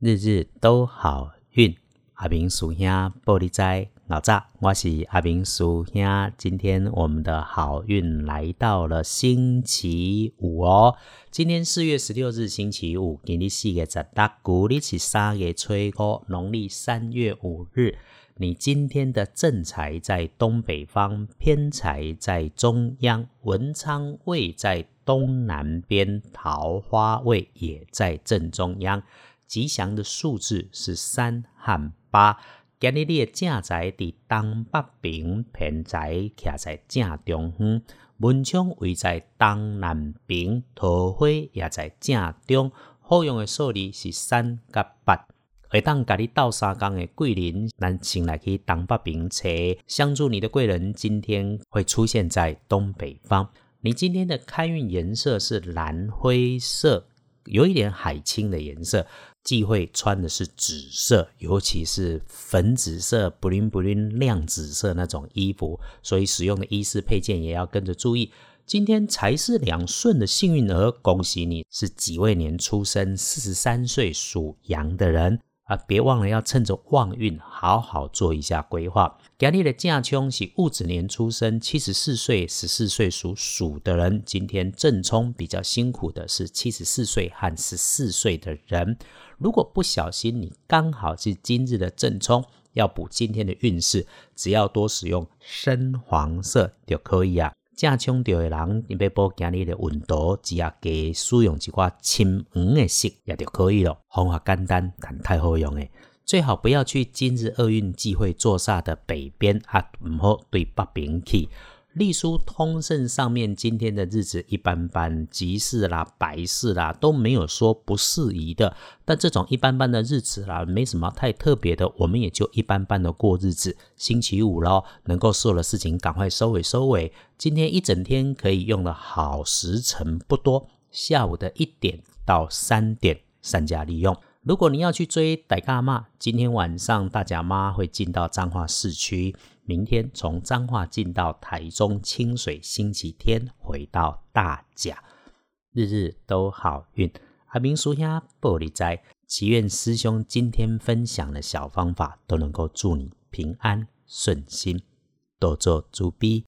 日日都好运，阿明叔兄玻璃仔老早，我是阿明叔兄。今天我们的好运来到了星期五哦。今天四月十六日星期五，今日四月十六，古历是三月初五，农历三月五日。你今天的正财在东北方，偏财在中央，文昌位在东南边，桃花位也在正中央。吉祥的数字是三和八。今日你的正财伫东北边，偏财徛在正中央，文昌位在东南边，桃花也在正中。好用的数字是三甲八。会当甲你斗三工的贵人，咱先来去东北边找。相助你的贵人今天会出现在东北方。你今天的开运颜色是蓝灰色，有一点海青的颜色。忌讳穿的是紫色，尤其是粉紫色、不灵不灵亮紫色那种衣服，所以使用的衣饰配件也要跟着注意。今天财是两顺的幸运儿，恭喜你是己未年出生，四十三岁属羊的人。啊，别忘了要趁着旺运，好好做一下规划。今日的驾冲是戊子年出生，七十四岁、十四岁属鼠的人。今天正冲比较辛苦的是七十四岁和十四岁的人。如果不小心，你刚好是今日的正冲，要补今天的运势，只要多使用深黄色就可以啊。正冲着诶人，伊要保今日诶温度，只要加使用一寡青黄诶色也就可以了。方法简单，但太好用诶。最好不要去今日厄运聚会坐煞的北边啊，毋好对北边去。隶书通胜上面今天的日子一般般，吉事啦、白事啦都没有说不适宜的。但这种一般般的日子啦，没什么太特别的，我们也就一般般的过日子。星期五咯，能够做的事情赶快收尾收尾。今天一整天可以用的好时辰不多，下午的一点到三点善加利用。如果你要去追傣嘎妈，今天晚上大甲妈会进到彰化市区。明天从彰化进到台中清水，星期天回到大甲，日日都好运。阿明叔兄玻璃斋，祈愿师兄今天分享的小方法都能够祝你平安顺心，多做主逼。